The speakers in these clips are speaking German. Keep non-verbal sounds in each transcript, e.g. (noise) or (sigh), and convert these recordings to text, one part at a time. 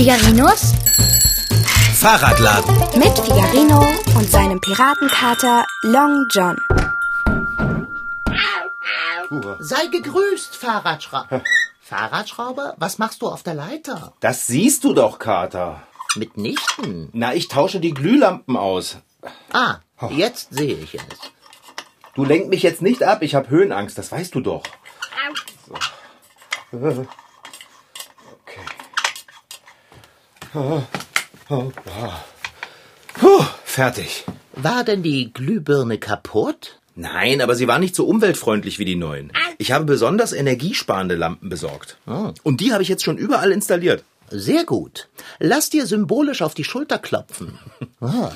Figarinos Fahrradladen. mit Figarino und seinem Piratenkater Long John. Sei gegrüßt, Fahrradschrauber. Fahrradschrauber, was machst du auf der Leiter? Das siehst du doch, Kater. Mitnichten. Na, ich tausche die Glühlampen aus. Ah, jetzt sehe ich es. Du lenk mich jetzt nicht ab, ich habe Höhenangst, das weißt du doch. So. Okay. Oh, oh, oh. Puh, fertig. War denn die Glühbirne kaputt? Nein, aber sie war nicht so umweltfreundlich wie die neuen. Ich habe besonders energiesparende Lampen besorgt. Und die habe ich jetzt schon überall installiert. Sehr gut. Lass dir symbolisch auf die Schulter klopfen. (laughs) Ah,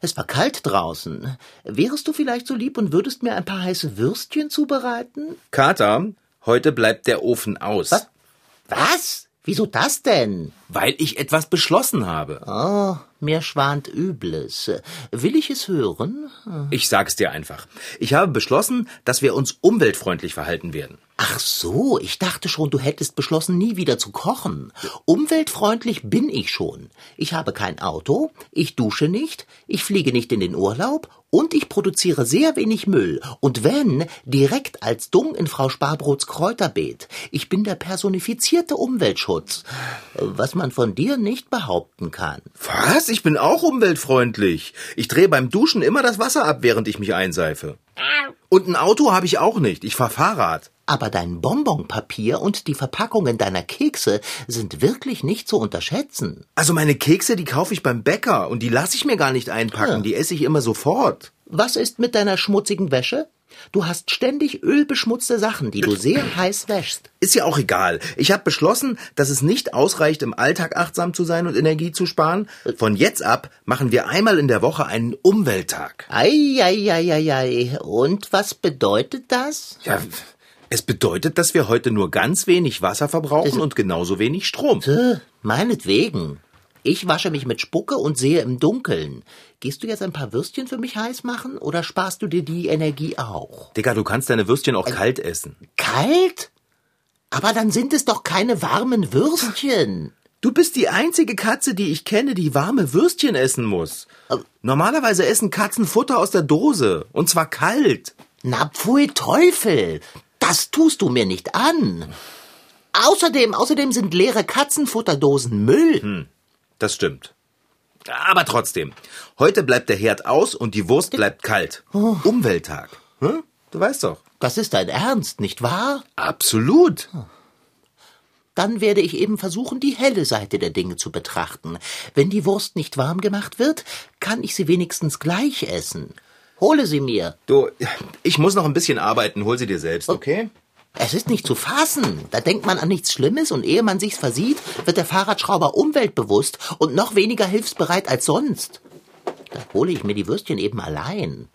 es war kalt draußen. Wärest du vielleicht so lieb und würdest mir ein paar heiße Würstchen zubereiten? Kater, heute bleibt der Ofen aus. Was? Was? Wieso das denn? Weil ich etwas beschlossen habe. Oh, mir schwant Übles. Will ich es hören? Ich sag's dir einfach. Ich habe beschlossen, dass wir uns umweltfreundlich verhalten werden. Ach so, ich dachte schon, du hättest beschlossen, nie wieder zu kochen. Umweltfreundlich bin ich schon. Ich habe kein Auto, ich dusche nicht, ich fliege nicht in den Urlaub und ich produziere sehr wenig Müll. Und wenn, direkt als Dung in Frau Sparbrots Kräuterbeet. Ich bin der personifizierte Umweltschutz. Was man von dir nicht behaupten kann. Was? Ich bin auch umweltfreundlich. Ich drehe beim Duschen immer das Wasser ab, während ich mich einseife. Und ein Auto habe ich auch nicht. Ich fahr Fahrrad. Aber dein Bonbonpapier und die Verpackungen deiner Kekse sind wirklich nicht zu unterschätzen. Also meine Kekse, die kaufe ich beim Bäcker und die lasse ich mir gar nicht einpacken. Ja. Die esse ich immer sofort. Was ist mit deiner schmutzigen Wäsche? Du hast ständig ölbeschmutzte Sachen, die du sehr heiß wäschst. Ist ja auch egal. Ich habe beschlossen, dass es nicht ausreicht, im Alltag achtsam zu sein und Energie zu sparen. Von jetzt ab machen wir einmal in der Woche einen Umwelttag. Eieieiei. Und was bedeutet das? Ja, es bedeutet, dass wir heute nur ganz wenig Wasser verbrauchen und genauso wenig Strom. Äh, meinetwegen. Ich wasche mich mit Spucke und sehe im Dunkeln. Gehst du jetzt ein paar Würstchen für mich heiß machen oder sparst du dir die Energie auch? Digga, du kannst deine Würstchen auch kalt essen. Kalt? Aber dann sind es doch keine warmen Würstchen. Du bist die einzige Katze, die ich kenne, die warme Würstchen essen muss. Normalerweise essen Katzen Futter aus der Dose. Und zwar kalt. Na pfui Teufel, das tust du mir nicht an. Außerdem, außerdem sind leere Katzenfutterdosen Müll. Das stimmt. Aber trotzdem. Heute bleibt der Herd aus und die Wurst bleibt kalt. Umwelttag. Hm? Du weißt doch. Das ist dein Ernst, nicht wahr? Absolut. Dann werde ich eben versuchen, die helle Seite der Dinge zu betrachten. Wenn die Wurst nicht warm gemacht wird, kann ich sie wenigstens gleich essen. Hole sie mir. Du, ich muss noch ein bisschen arbeiten. Hol sie dir selbst, okay? Es ist nicht zu fassen. Da denkt man an nichts Schlimmes und ehe man sich's versieht, wird der Fahrradschrauber umweltbewusst und noch weniger hilfsbereit als sonst. Da hole ich mir die Würstchen eben allein.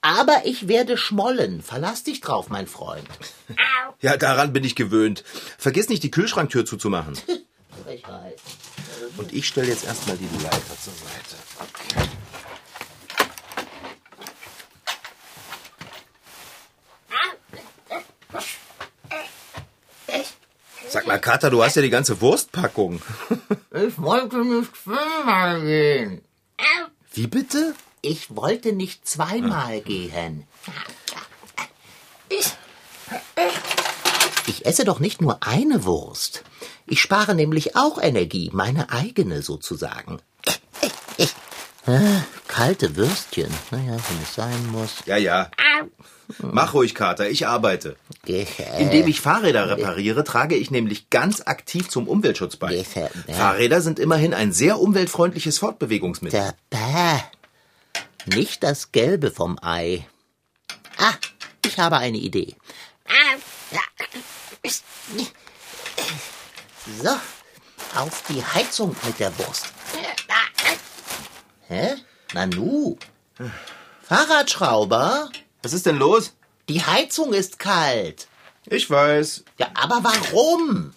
Aber ich werde schmollen. Verlass dich drauf, mein Freund. Ja, daran bin ich gewöhnt. Vergiss nicht, die Kühlschranktür zuzumachen. (laughs) Und ich stelle jetzt erstmal die Leiter zur Seite. Okay. Sag mal, Kater, du hast ja die ganze Wurstpackung. Ich wollte nicht zweimal gehen. Wie bitte? Ich wollte nicht zweimal gehen. Ich esse doch nicht nur eine Wurst. Ich spare nämlich auch Energie, meine eigene sozusagen. Kalte Würstchen. Naja, wenn es sein muss. Ja, ja. Mach ruhig, Kater, ich arbeite. Indem ich Fahrräder repariere, trage ich nämlich ganz aktiv zum Umweltschutz bei. Fahrräder sind immerhin ein sehr umweltfreundliches Fortbewegungsmittel. Nicht das Gelbe vom Ei. Ah, ich habe eine Idee. So, auf die Heizung mit der Wurst. Hä? Nanu? Fahrradschrauber? Was ist denn los? Die Heizung ist kalt. Ich weiß. Ja, aber warum?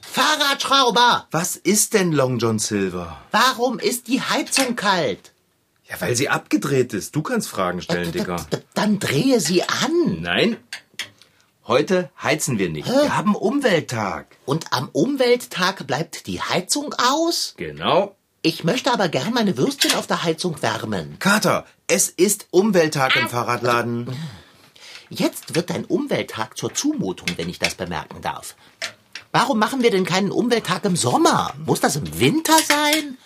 Fahrradschrauber, Was ist denn Long John Silver? warum ist die Heizung kalt? Ja, weil sie abgedreht ist. Du kannst Fragen stellen, Digga. D- Dann drehe sie an. Nein. Heute heizen wir nicht. Wir haben Umwelttag. Und am Umwelttag bleibt die Heizung aus? Genau. Ich möchte aber gern meine Würstchen auf der Heizung wärmen. Kater, es ist Umwelttag im Fahrradladen. Jetzt wird dein Umwelttag zur Zumutung, wenn ich das bemerken darf. Warum machen wir denn keinen Umwelttag im Sommer? Muss das im Winter sein?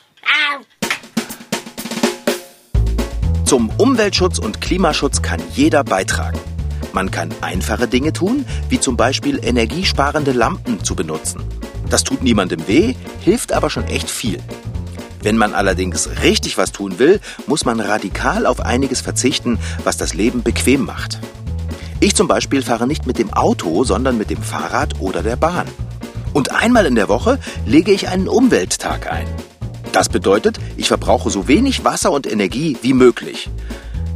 Zum Umweltschutz und Klimaschutz kann jeder beitragen. Man kann einfache Dinge tun, wie zum Beispiel energiesparende Lampen zu benutzen. Das tut niemandem weh, hilft aber schon echt viel. Wenn man allerdings richtig was tun will, muss man radikal auf einiges verzichten, was das Leben bequem macht. Ich zum Beispiel fahre nicht mit dem Auto, sondern mit dem Fahrrad oder der Bahn. Und einmal in der Woche lege ich einen Umwelttag ein. Das bedeutet, ich verbrauche so wenig Wasser und Energie wie möglich.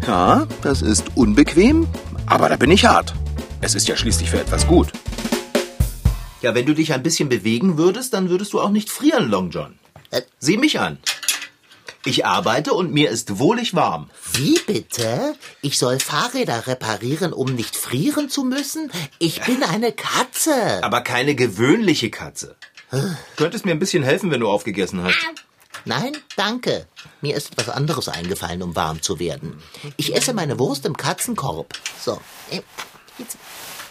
Ja, das ist unbequem, aber da bin ich hart. Es ist ja schließlich für etwas gut. Ja, wenn du dich ein bisschen bewegen würdest, dann würdest du auch nicht frieren, Long John. Äh. Sieh mich an. Ich arbeite und mir ist wohlig warm. Wie bitte? Ich soll Fahrräder reparieren, um nicht frieren zu müssen? Ich bin eine Katze. Aber keine gewöhnliche Katze. Könntest mir ein bisschen helfen, wenn du aufgegessen hast. Nein, danke. Mir ist etwas anderes eingefallen, um warm zu werden. Ich esse meine Wurst im Katzenkorb. So. äh.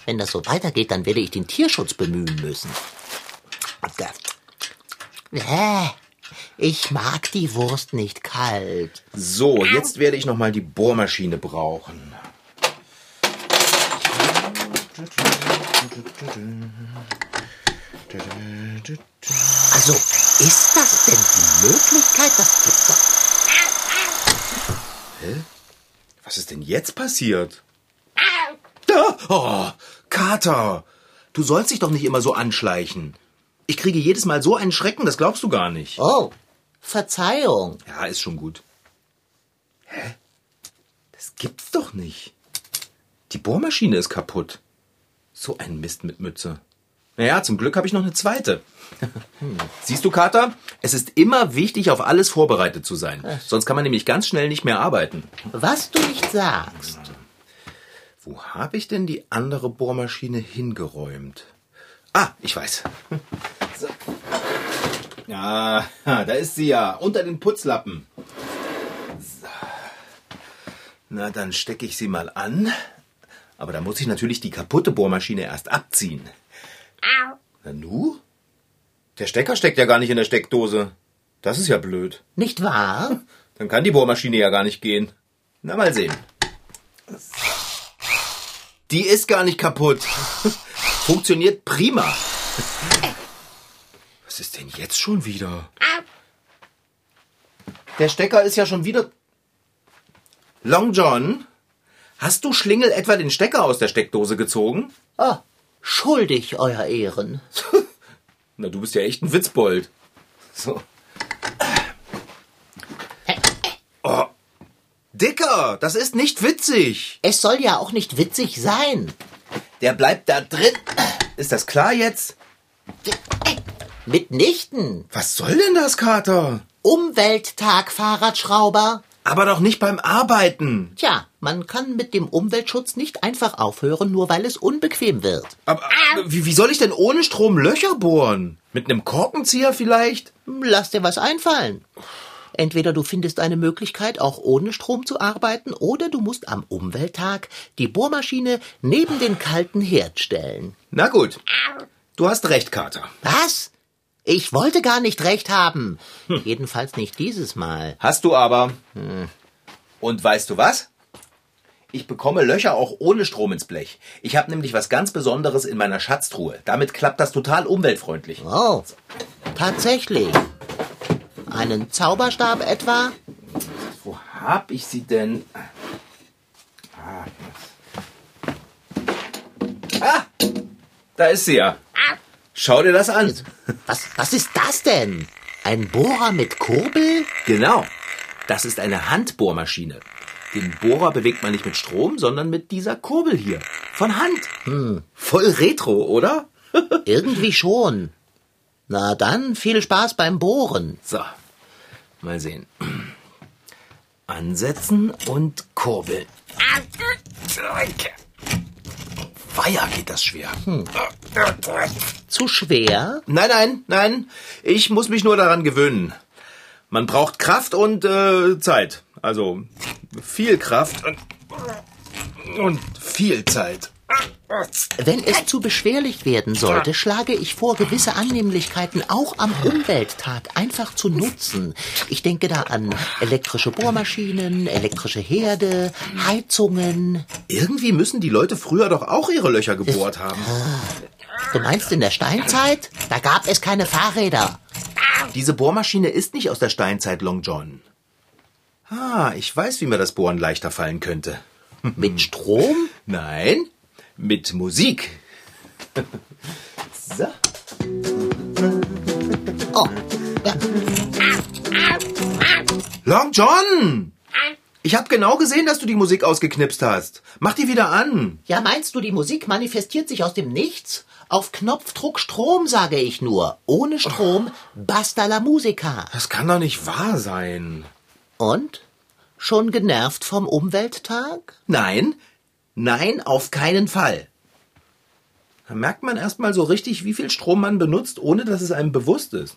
Wenn das so weitergeht, dann werde ich den Tierschutz bemühen müssen. Äh, Ich mag die Wurst nicht kalt. So, jetzt werde ich noch mal die Bohrmaschine brauchen. Also, ist das denn die Möglichkeit? Das gibt's doch. Was ist denn jetzt passiert? Oh, Kater! Du sollst dich doch nicht immer so anschleichen. Ich kriege jedes Mal so einen Schrecken, das glaubst du gar nicht. Oh, Verzeihung. Ja, ist schon gut. Hä? Das gibt's doch nicht. Die Bohrmaschine ist kaputt. So ein Mist mit Mütze. Naja, zum Glück habe ich noch eine zweite. (laughs) Siehst du, Kater? Es ist immer wichtig, auf alles vorbereitet zu sein. Sonst kann man nämlich ganz schnell nicht mehr arbeiten. Was du nicht sagst. Wo habe ich denn die andere Bohrmaschine hingeräumt? Ah, ich weiß. So. Ja, da ist sie ja, unter den Putzlappen. So. Na, dann stecke ich sie mal an. Aber da muss ich natürlich die kaputte Bohrmaschine erst abziehen. Na nu? Der Stecker steckt ja gar nicht in der Steckdose. Das ist ja blöd. Nicht wahr? Dann kann die Bohrmaschine ja gar nicht gehen. Na, mal sehen. Die ist gar nicht kaputt. Funktioniert prima. (laughs) Was ist denn jetzt schon wieder? Der Stecker ist ja schon wieder. Long John, hast du Schlingel etwa den Stecker aus der Steckdose gezogen? Oh, schuldig, Euer Ehren. (laughs) Na, du bist ja echt ein Witzbold. So. (laughs) Oh. Dicker, das ist nicht witzig. Es soll ja auch nicht witzig sein. Der bleibt da drin. Ist das klar jetzt? Mitnichten. Was soll denn das, Kater? Umwelttag, Fahrradschrauber. Aber doch nicht beim Arbeiten. Tja, man kann mit dem Umweltschutz nicht einfach aufhören, nur weil es unbequem wird. Aber wie, wie soll ich denn ohne Strom Löcher bohren? Mit einem Korkenzieher vielleicht? Lass dir was einfallen. Entweder du findest eine Möglichkeit, auch ohne Strom zu arbeiten, oder du musst am Umwelttag die Bohrmaschine neben den kalten Herd stellen. Na gut. Du hast recht, Kater. Was? Ich wollte gar nicht recht haben. Jedenfalls nicht dieses Mal. Hast du aber. Und weißt du was? Ich bekomme Löcher auch ohne Strom ins Blech. Ich habe nämlich was ganz Besonderes in meiner Schatztruhe. Damit klappt das total umweltfreundlich. Oh, tatsächlich. Einen Zauberstab etwa? Wo hab ich sie denn? Ah, da ist sie ja. Schau dir das an. Was, was ist das denn? Ein Bohrer mit Kurbel? Genau. Das ist eine Handbohrmaschine. Den Bohrer bewegt man nicht mit Strom, sondern mit dieser Kurbel hier. Von Hand. Voll retro, oder? (laughs) Irgendwie schon. Na dann, viel Spaß beim Bohren. So, mal sehen. Ansetzen und kurbeln. Weiher geht das schwer. Hm. Zu schwer? Nein, nein, nein. Ich muss mich nur daran gewöhnen. Man braucht Kraft und äh, Zeit. Also viel Kraft und, und viel Zeit. Wenn es zu beschwerlich werden sollte, schlage ich vor, gewisse Annehmlichkeiten auch am Umwelttag einfach zu nutzen. Ich denke da an elektrische Bohrmaschinen, elektrische Herde, Heizungen. Irgendwie müssen die Leute früher doch auch ihre Löcher gebohrt haben. Du meinst in der Steinzeit? Da gab es keine Fahrräder. Diese Bohrmaschine ist nicht aus der Steinzeit, Long John. Ah, ich weiß, wie mir das Bohren leichter fallen könnte. Mit Strom? (laughs) Nein, mit Musik. (laughs) so. Oh, ja. Long John! Ich habe genau gesehen, dass du die Musik ausgeknipst hast. Mach die wieder an. Ja, meinst du, die Musik manifestiert sich aus dem Nichts? Auf Knopfdruck Strom, sage ich nur. Ohne Strom, basta la musica. Das kann doch nicht wahr sein. Und? Schon genervt vom Umwelttag? Nein, nein, auf keinen Fall. Da merkt man erstmal so richtig, wie viel Strom man benutzt, ohne dass es einem bewusst ist.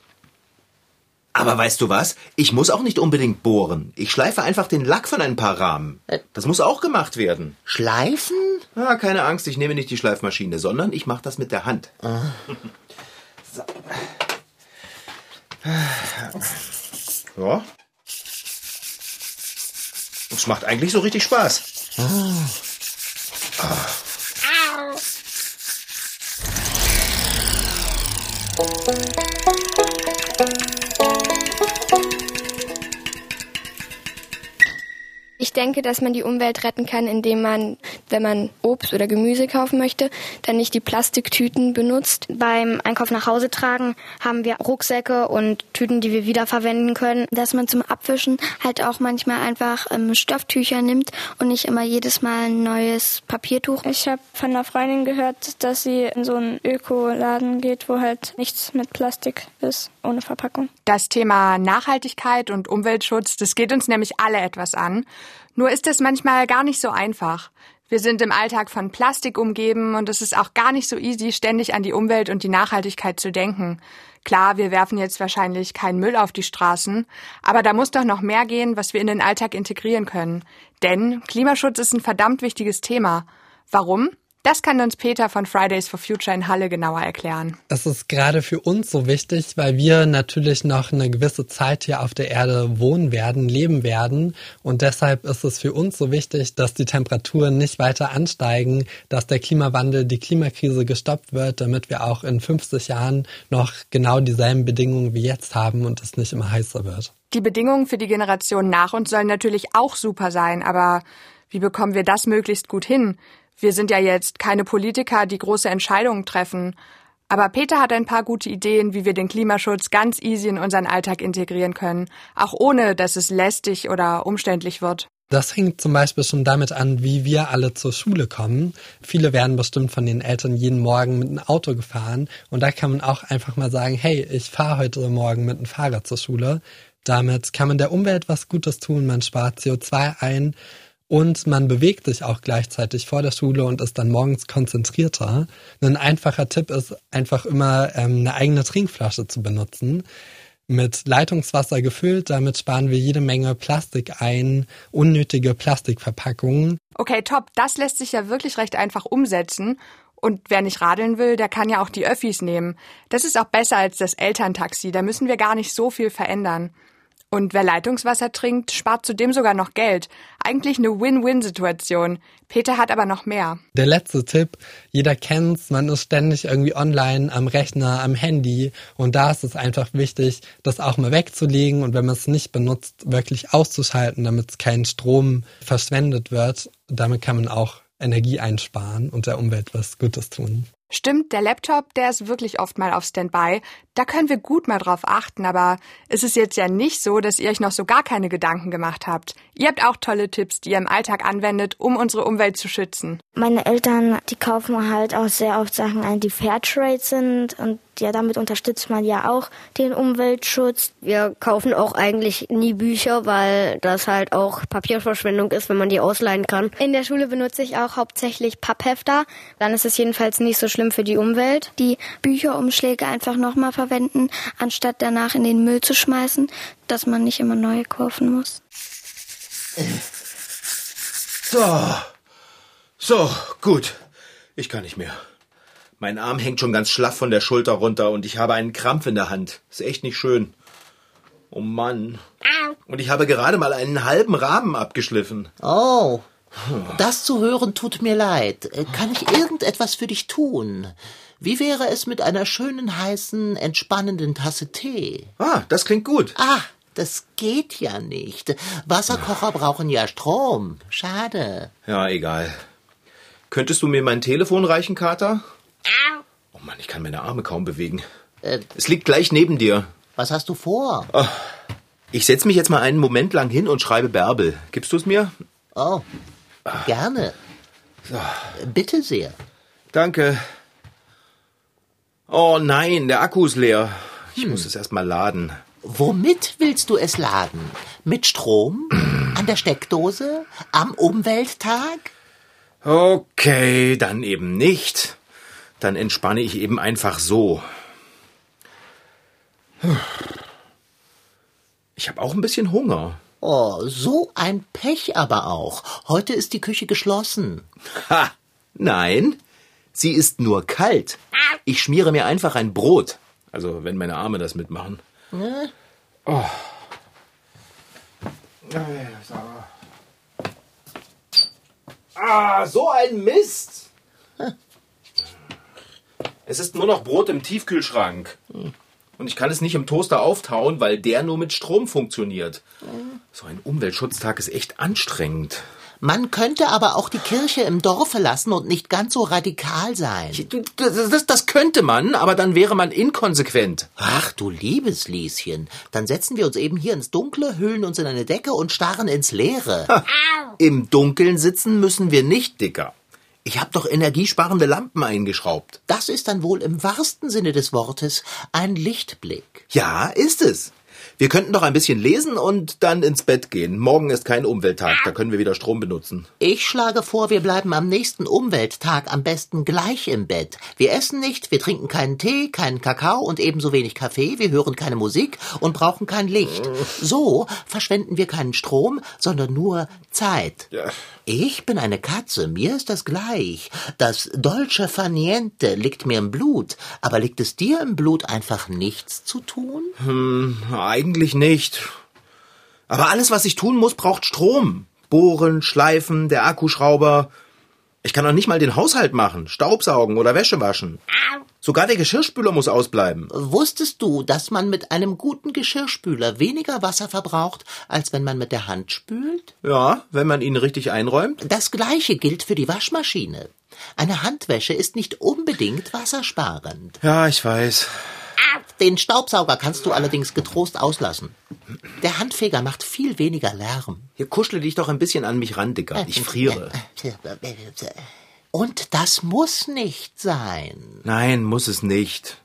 Aber weißt du was? Ich muss auch nicht unbedingt bohren. Ich schleife einfach den Lack von ein paar Rahmen. Das muss auch gemacht werden. Schleifen? Ah, keine Angst, ich nehme nicht die Schleifmaschine, sondern ich mache das mit der Hand. So. Ja. Es macht eigentlich so richtig Spaß. Ich denke, dass man die Umwelt retten kann, indem man, wenn man Obst oder Gemüse kaufen möchte, dann nicht die Plastiktüten benutzt. Beim Einkauf nach Hause tragen haben wir Rucksäcke und Tüten, die wir wiederverwenden können. Dass man zum Abwischen halt auch manchmal einfach ähm, Stofftücher nimmt und nicht immer jedes Mal ein neues Papiertuch. Ich habe von einer Freundin gehört, dass sie in so einen Ökoladen geht, wo halt nichts mit Plastik ist, ohne Verpackung. Das Thema Nachhaltigkeit und Umweltschutz, das geht uns nämlich alle etwas an. Nur ist es manchmal gar nicht so einfach. Wir sind im Alltag von Plastik umgeben und es ist auch gar nicht so easy, ständig an die Umwelt und die Nachhaltigkeit zu denken. Klar, wir werfen jetzt wahrscheinlich keinen Müll auf die Straßen, aber da muss doch noch mehr gehen, was wir in den Alltag integrieren können. Denn Klimaschutz ist ein verdammt wichtiges Thema. Warum? Das kann uns Peter von Fridays for Future in Halle genauer erklären. Es ist gerade für uns so wichtig, weil wir natürlich noch eine gewisse Zeit hier auf der Erde wohnen werden, leben werden. Und deshalb ist es für uns so wichtig, dass die Temperaturen nicht weiter ansteigen, dass der Klimawandel, die Klimakrise gestoppt wird, damit wir auch in 50 Jahren noch genau dieselben Bedingungen wie jetzt haben und es nicht immer heißer wird. Die Bedingungen für die Generation nach uns sollen natürlich auch super sein, aber wie bekommen wir das möglichst gut hin? Wir sind ja jetzt keine Politiker, die große Entscheidungen treffen. Aber Peter hat ein paar gute Ideen, wie wir den Klimaschutz ganz easy in unseren Alltag integrieren können, auch ohne dass es lästig oder umständlich wird. Das hängt zum Beispiel schon damit an, wie wir alle zur Schule kommen. Viele werden bestimmt von den Eltern jeden Morgen mit einem Auto gefahren und da kann man auch einfach mal sagen, hey, ich fahre heute Morgen mit einem Fahrrad zur Schule. Damit kann man der Umwelt was Gutes tun, man spart CO2 ein und man bewegt sich auch gleichzeitig vor der Schule und ist dann morgens konzentrierter. Ein einfacher Tipp ist einfach immer ähm, eine eigene Trinkflasche zu benutzen. Mit Leitungswasser gefüllt, damit sparen wir jede Menge Plastik ein, unnötige Plastikverpackungen. Okay, top, das lässt sich ja wirklich recht einfach umsetzen. Und wer nicht radeln will, der kann ja auch die Öffis nehmen. Das ist auch besser als das Elterntaxi, da müssen wir gar nicht so viel verändern. Und wer Leitungswasser trinkt, spart zudem sogar noch Geld. Eigentlich eine Win-Win-Situation. Peter hat aber noch mehr. Der letzte Tipp, jeder kennt's, man ist ständig irgendwie online, am Rechner, am Handy und da ist es einfach wichtig, das auch mal wegzulegen und wenn man es nicht benutzt, wirklich auszuschalten, damit kein Strom verschwendet wird. Damit kann man auch Energie einsparen und der Umwelt was Gutes tun. Stimmt, der Laptop, der ist wirklich oft mal auf Standby. Da können wir gut mal drauf achten, aber es ist jetzt ja nicht so, dass ihr euch noch so gar keine Gedanken gemacht habt. Ihr habt auch tolle Tipps, die ihr im Alltag anwendet, um unsere Umwelt zu schützen. Meine Eltern, die kaufen halt auch sehr oft Sachen ein, die Fairtrade sind und Ja, damit unterstützt man ja auch den Umweltschutz. Wir kaufen auch eigentlich nie Bücher, weil das halt auch Papierverschwendung ist, wenn man die ausleihen kann. In der Schule benutze ich auch hauptsächlich Papphefter. Dann ist es jedenfalls nicht so schlimm für die Umwelt. Die Bücherumschläge einfach nochmal verwenden, anstatt danach in den Müll zu schmeißen, dass man nicht immer neue kaufen muss. So. So, gut. Ich kann nicht mehr. Mein Arm hängt schon ganz schlaff von der Schulter runter und ich habe einen Krampf in der Hand. Ist echt nicht schön. Oh Mann. Und ich habe gerade mal einen halben Rahmen abgeschliffen. Oh, das zu hören tut mir leid. Äh, Kann ich irgendetwas für dich tun? Wie wäre es mit einer schönen, heißen, entspannenden Tasse Tee? Ah, das klingt gut. Ah, das geht ja nicht. Wasserkocher brauchen ja Strom. Schade. Ja, egal. Könntest du mir mein Telefon reichen, Kater? Oh Mann, ich kann meine Arme kaum bewegen. Äh, Es liegt gleich neben dir. was hast du vor? Ich setze mich jetzt mal einen Moment lang hin und schreibe Bärbel. Gibst du es mir? Oh, gerne. Bitte sehr. Danke. Oh nein, der Akku ist leer. Ich muss es erst mal laden. Womit willst du es laden? Mit Strom? An der Steckdose? Am Umwelttag? Okay, dann eben nicht. Dann entspanne ich eben einfach so. Ich habe auch ein bisschen Hunger. Oh, so ein Pech aber auch. Heute ist die Küche geschlossen. Ha! Nein, sie ist nur kalt. Ich schmiere mir einfach ein Brot. Also, wenn meine Arme das mitmachen. Oh. Ah, so ein Mist! Es ist nur noch Brot im Tiefkühlschrank. Und ich kann es nicht im Toaster auftauen, weil der nur mit Strom funktioniert. So ein Umweltschutztag ist echt anstrengend. Man könnte aber auch die Kirche im Dorfe lassen und nicht ganz so radikal sein. Das, das, das könnte man, aber dann wäre man inkonsequent. Ach du liebes Lieschen, dann setzen wir uns eben hier ins Dunkle, hüllen uns in eine Decke und starren ins Leere. Im Dunkeln sitzen müssen wir nicht, Dicker. Ich habe doch energiesparende Lampen eingeschraubt. Das ist dann wohl im wahrsten Sinne des Wortes ein Lichtblick. Ja, ist es. Wir könnten doch ein bisschen lesen und dann ins Bett gehen. Morgen ist kein Umwelttag, da können wir wieder Strom benutzen. Ich schlage vor, wir bleiben am nächsten Umwelttag am besten gleich im Bett. Wir essen nicht, wir trinken keinen Tee, keinen Kakao und ebenso wenig Kaffee, wir hören keine Musik und brauchen kein Licht. So verschwenden wir keinen Strom, sondern nur Zeit. Ja. Ich bin eine Katze, mir ist das gleich. Das Dolce far niente liegt mir im Blut, aber liegt es dir im Blut einfach nichts zu tun? Eigentlich nicht. Aber alles, was ich tun muss, braucht Strom. Bohren, schleifen, der Akkuschrauber. Ich kann doch nicht mal den Haushalt machen, Staubsaugen oder Wäsche waschen. Sogar der Geschirrspüler muss ausbleiben. Wusstest du, dass man mit einem guten Geschirrspüler weniger Wasser verbraucht, als wenn man mit der Hand spült? Ja, wenn man ihn richtig einräumt. Das gleiche gilt für die Waschmaschine. Eine Handwäsche ist nicht unbedingt wassersparend. Ja, ich weiß. Den Staubsauger kannst du allerdings getrost auslassen. Der Handfeger macht viel weniger Lärm. Hier kuschle dich doch ein bisschen an mich ran, Dicker. Ich friere. Und das muss nicht sein. Nein, muss es nicht.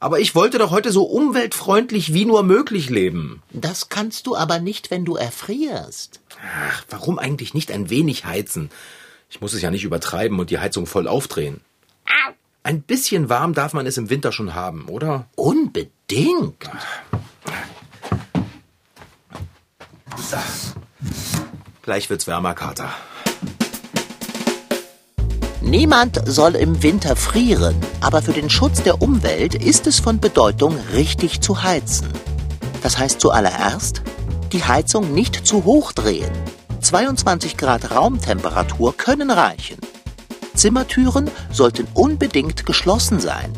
Aber ich wollte doch heute so umweltfreundlich wie nur möglich leben. Das kannst du aber nicht, wenn du erfrierst. Ach, warum eigentlich nicht ein wenig heizen? Ich muss es ja nicht übertreiben und die Heizung voll aufdrehen. Ein bisschen warm darf man es im Winter schon haben, oder? Unbedingt. So. Gleich wird's wärmer, Kater. Niemand soll im Winter frieren, aber für den Schutz der Umwelt ist es von Bedeutung, richtig zu heizen. Das heißt zuallererst, die Heizung nicht zu hoch drehen. 22 Grad Raumtemperatur können reichen. Zimmertüren sollten unbedingt geschlossen sein.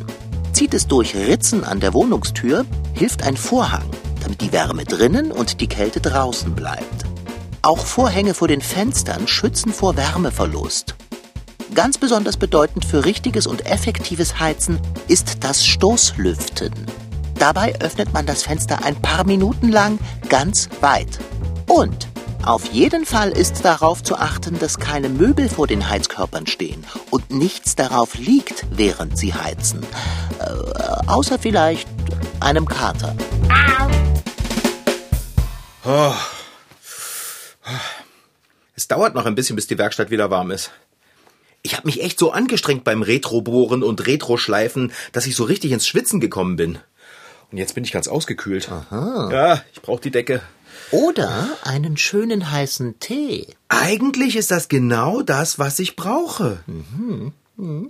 Zieht es durch Ritzen an der Wohnungstür, hilft ein Vorhang, damit die Wärme drinnen und die Kälte draußen bleibt. Auch Vorhänge vor den Fenstern schützen vor Wärmeverlust. Ganz besonders bedeutend für richtiges und effektives Heizen ist das Stoßlüften. Dabei öffnet man das Fenster ein paar Minuten lang ganz weit. Und Auf jeden Fall ist darauf zu achten, dass keine Möbel vor den Heizkörpern stehen und nichts darauf liegt, während sie heizen. Äh, außer vielleicht einem Kater. Oh. Es dauert noch ein bisschen, bis die Werkstatt wieder warm ist. Ich habe mich echt so angestrengt beim Retrobohren und Retroschleifen, dass ich so richtig ins Schwitzen gekommen bin. Und jetzt bin ich ganz ausgekühlt. Aha. Ja, ich brauche die Decke. Oder einen schönen heißen Tee. Eigentlich ist das genau das, was ich brauche.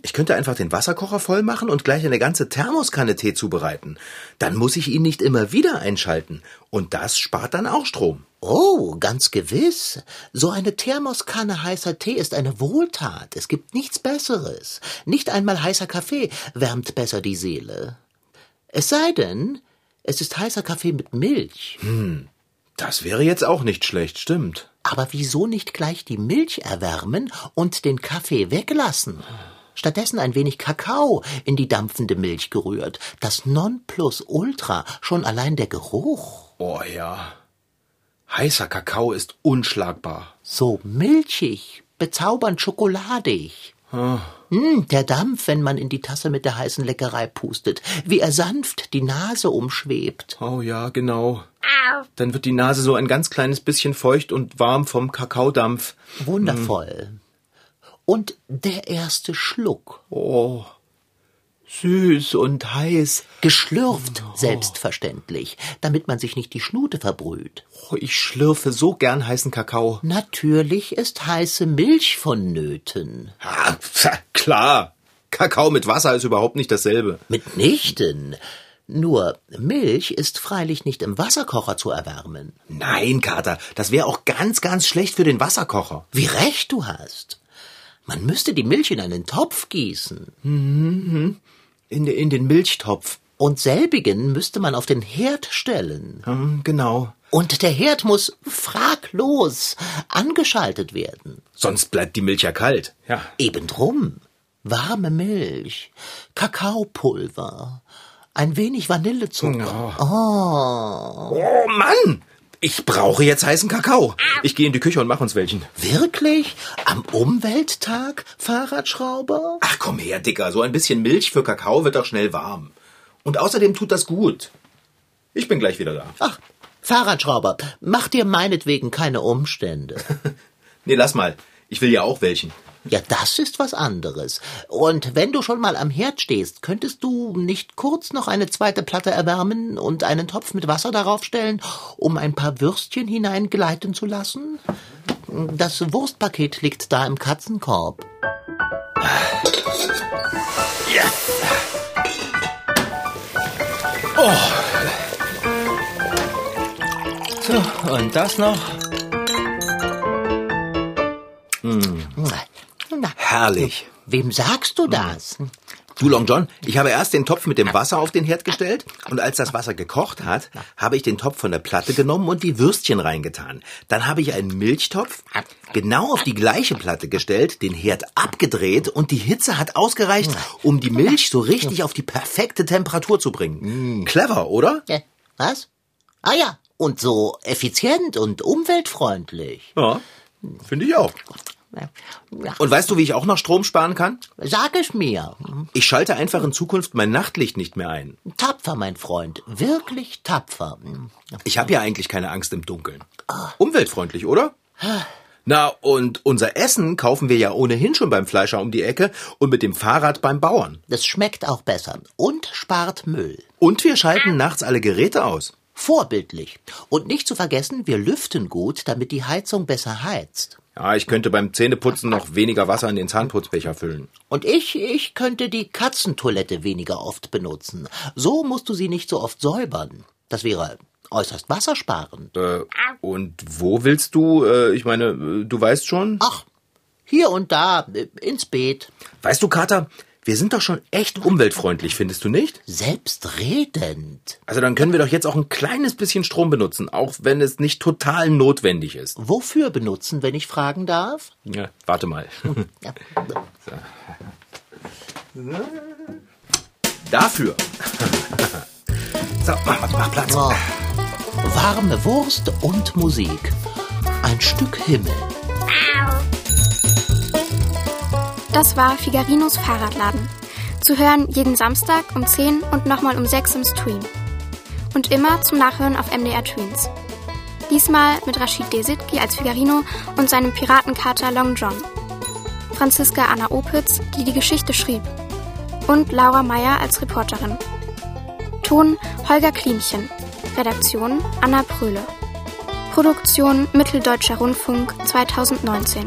Ich könnte einfach den Wasserkocher voll machen und gleich eine ganze Thermoskanne Tee zubereiten. Dann muss ich ihn nicht immer wieder einschalten. Und das spart dann auch Strom. Oh, ganz gewiss. So eine Thermoskanne heißer Tee ist eine Wohltat. Es gibt nichts Besseres. Nicht einmal heißer Kaffee wärmt besser die Seele. Es sei denn, es ist heißer Kaffee mit Milch. Das wäre jetzt auch nicht schlecht, stimmt. Aber wieso nicht gleich die Milch erwärmen und den Kaffee weglassen? Stattdessen ein wenig Kakao in die dampfende Milch gerührt. Das Nonplusultra, schon allein der Geruch. Oh ja. Heißer Kakao ist unschlagbar. So milchig, bezaubernd schokoladig. Hm, der Dampf, wenn man in die Tasse mit der heißen Leckerei pustet, wie er sanft die Nase umschwebt. Oh ja, genau. Dann wird die Nase so ein ganz kleines bisschen feucht und warm vom Kakaodampf. Wundervoll. Und der erste Schluck. Oh. Süß und heiß. Geschlürft, selbstverständlich, damit man sich nicht die Schnute verbrüht. Oh, ich schlürfe so gern heißen Kakao. Natürlich ist heiße Milch vonnöten. Ah, klar. Kakao mit Wasser ist überhaupt nicht dasselbe. Mitnichten. Nur Milch ist freilich nicht im Wasserkocher zu erwärmen. Nein, Kater, das wäre auch ganz, ganz schlecht für den Wasserkocher. Wie recht du hast. Man müsste die Milch in einen Topf gießen. In, in den Milchtopf. Und selbigen müsste man auf den Herd stellen. Hm, genau. Und der Herd muss fraglos angeschaltet werden. Sonst bleibt die Milch ja kalt. Ja. Eben drum. Warme Milch, Kakaopulver, ein wenig Vanillezucker. Oh. Oh Mann! Ich brauche jetzt heißen Kakao. Ich gehe in die Küche und mache uns welchen. Wirklich? Am Umwelttag, Fahrradschrauber? Ach komm her, Dicker. So ein bisschen Milch für Kakao wird doch schnell warm. Und außerdem tut das gut. Ich bin gleich wieder da. Ach, Fahrradschrauber, mach dir meinetwegen keine Umstände. (laughs) Nee, lass mal. Ich will ja auch welchen. Ja, das ist was anderes. Und wenn du schon mal am Herd stehst, könntest du nicht kurz noch eine zweite Platte erwärmen und einen Topf mit Wasser darauf stellen, um ein paar Würstchen hineingleiten zu lassen? Das Wurstpaket liegt da im Katzenkorb. So, und das noch? Na, Herrlich. wem sagst du das? Du, Long John, ich habe erst den Topf mit dem Wasser auf den Herd gestellt und als das Wasser gekocht hat, habe ich den Topf von der Platte genommen und die Würstchen reingetan. Dann habe ich einen Milchtopf genau auf die gleiche Platte gestellt, den Herd abgedreht und die Hitze hat ausgereicht, um die Milch so richtig auf die perfekte Temperatur zu bringen. Clever, oder? Äh, Was? Ah ja, und so effizient und umweltfreundlich. Ja, finde ich auch. Ja. Und weißt du, wie ich auch noch Strom sparen kann? Sag es mir. Ich schalte einfach in Zukunft mein Nachtlicht nicht mehr ein. Tapfer, mein Freund. Wirklich tapfer. Ich habe ja eigentlich keine Angst im Dunkeln. Umweltfreundlich, oder? Na, und unser Essen kaufen wir ja ohnehin schon beim Fleischer um die Ecke und mit dem Fahrrad beim Bauern. Das schmeckt auch besser und spart Müll. Und wir schalten nachts alle Geräte aus. Vorbildlich. Und nicht zu vergessen, wir lüften gut, damit die Heizung besser heizt. Ja, ich könnte beim Zähneputzen noch weniger Wasser in den Zahnputzbecher füllen. Und ich, ich könnte die Katzentoilette weniger oft benutzen. So musst du sie nicht so oft säubern. Das wäre äußerst wassersparend. Äh, und wo willst du, äh, ich meine, äh, du weißt schon? Ach, hier und da, äh, ins Beet. Weißt du, Kater, wir sind doch schon echt umweltfreundlich, findest du nicht? Selbstredend. Also dann können wir doch jetzt auch ein kleines bisschen Strom benutzen, auch wenn es nicht total notwendig ist. Wofür benutzen, wenn ich fragen darf? Ja, warte mal. (laughs) Ja. Dafür. So, mach, mach Platz. Oh. Warme Wurst und Musik. ein Stück Himmel. Das war Figarinos Fahrradladen. Zu hören jeden Samstag um 10 und nochmal um 6 im Stream. Und immer zum Nachhören auf MDR Tweens. Diesmal mit Rashid Desitki als Figarino und seinem Piratenkater Long John. Franziska Anna Opitz, die die Geschichte schrieb. Und Laura Meyer als Reporterin. Ton Holger Klimchen. Redaktion Anna Pröhle. Produktion Mitteldeutscher Rundfunk 2019.